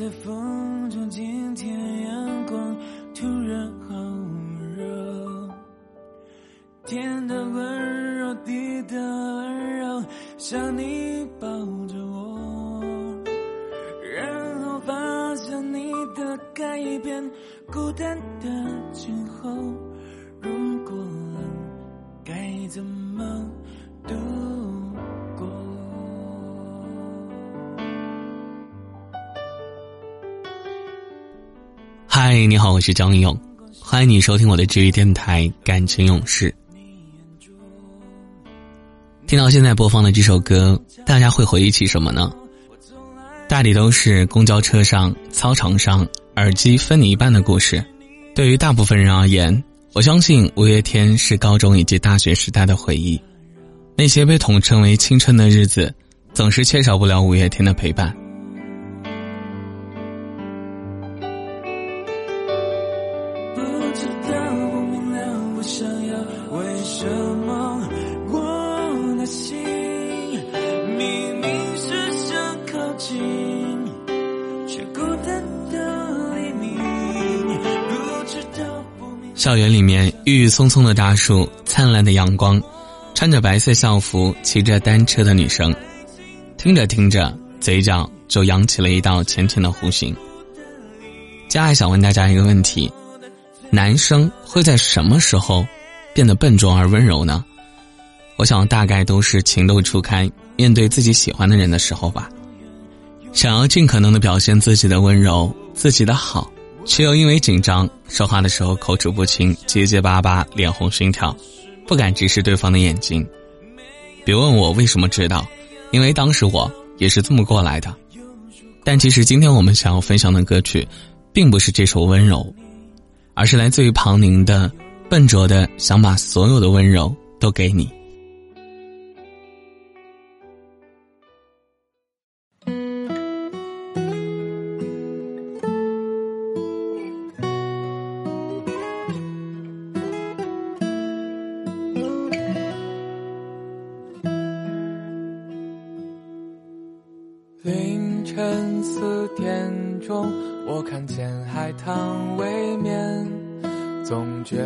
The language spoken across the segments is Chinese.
在风中，今天阳光突然好热，天的温柔，地的温柔，像你抱着我，然后发现你的改变，孤单的今后，如果冷该怎么度嗨，你好，我是张勇，欢迎你收听我的治愈电台《感情勇士》。听到现在播放的这首歌，大家会回忆起什么呢？大抵都是公交车上、操场上耳机分你一半的故事。对于大部分人而言，我相信五月天是高中以及大学时代的回忆。那些被统称为青春的日子，总是缺少不了五月天的陪伴。知道，不明了，我想要为什么？我的心明明是想靠近，却孤单的黎明。校园里面，郁郁葱葱的大树，灿烂的阳光，穿着白色校服骑着单车的女生，听着听着，嘴角就扬起了一道浅浅的弧形。佳爱想问大家一个问题：男生会在什么时候变得笨拙而温柔呢？我想大概都是情窦初开，面对自己喜欢的人的时候吧。想要尽可能的表现自己的温柔，自己的好，却又因为紧张，说话的时候口齿不清，结结巴巴，脸红心跳，不敢直视对方的眼睛。别问我为什么知道，因为当时我也是这么过来的。但其实今天我们想要分享的歌曲，并不是这首温柔，而是来自于庞宁的《笨拙的想把所有的温柔都给你》。凌晨四点钟，我看见海棠未眠，总觉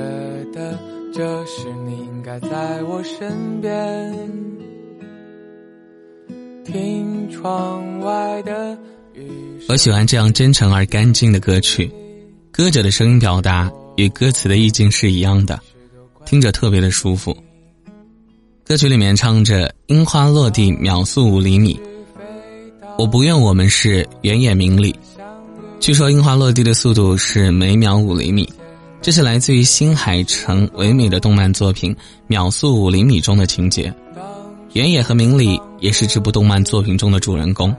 得这时你应该在我身边。听窗外的雨我喜欢这样真诚而干净的歌曲，歌者的声音表达与歌词的意境是一样的，听着特别的舒服。歌曲里面唱着“樱花落地秒速五厘米”，我不愿我们是原野明里。据说樱花落地的速度是每秒五厘米，这是来自于新海诚唯美的动漫作品《秒速五厘米》中的情节。原野和明里也是这部动漫作品中的主人公。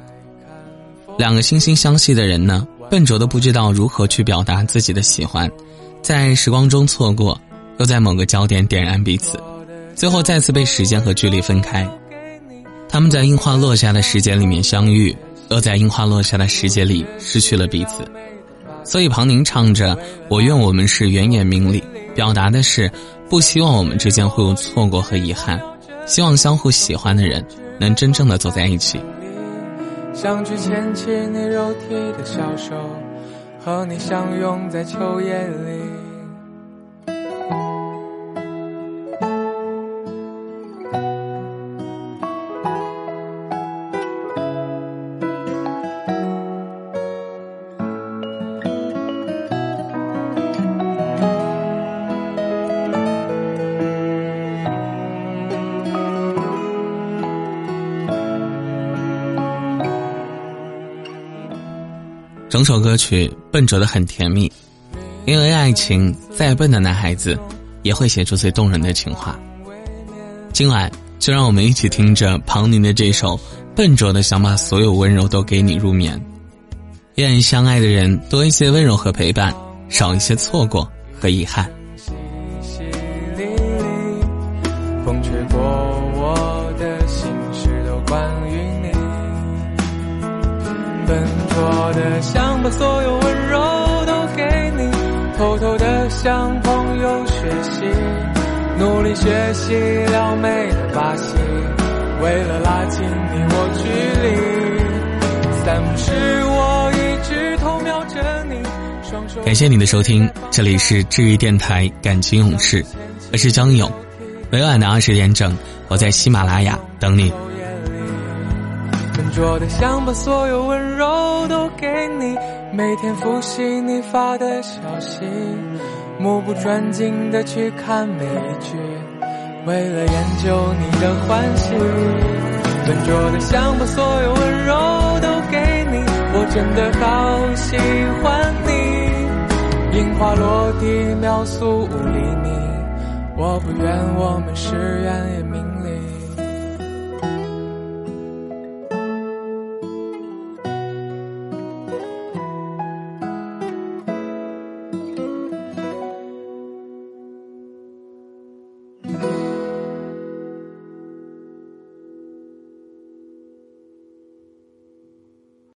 两个惺惺相惜的人呢，笨拙的不知道如何去表达自己的喜欢，在时光中错过，又在某个焦点点燃彼此，最后再次被时间和距离分开。他们在樱花落下的时节里面相遇，又在樱花落下的时节里失去了彼此。所以庞宁唱着“我愿我们是原野明里”，表达的是不希望我们之间会有错过和遗憾，希望相互喜欢的人能真正的走在一起。想去牵起你肉体的小手，和你相拥在秋夜里。整首歌曲笨拙的很甜蜜，因为爱情，再笨的男孩子也会写出最动人的情话。今晚就让我们一起听着庞宁的这首《笨拙的想把所有温柔都给你》入眠。愿相爱的人多一些温柔和陪伴，少一些错过和遗憾。淅淅沥沥，风吹过我笨拙的想把所有温柔都给你，偷偷的向朋友学习，努力学习撩妹的把戏，为了拉近你我距离。散步时我一直偷瞄着你，双感谢你的收听，这里是治愈电台感情勇士，我是江勇。每晚的二十点整，我在喜马拉雅等你。笨拙的想把所有温柔都给你，每天复习你发的消息，目不转睛的去看每一句，为了研究你的欢喜。笨拙的想把所有温柔都给你，我真的好喜欢你。樱花落地秒速五厘米，我不愿我们是远也明。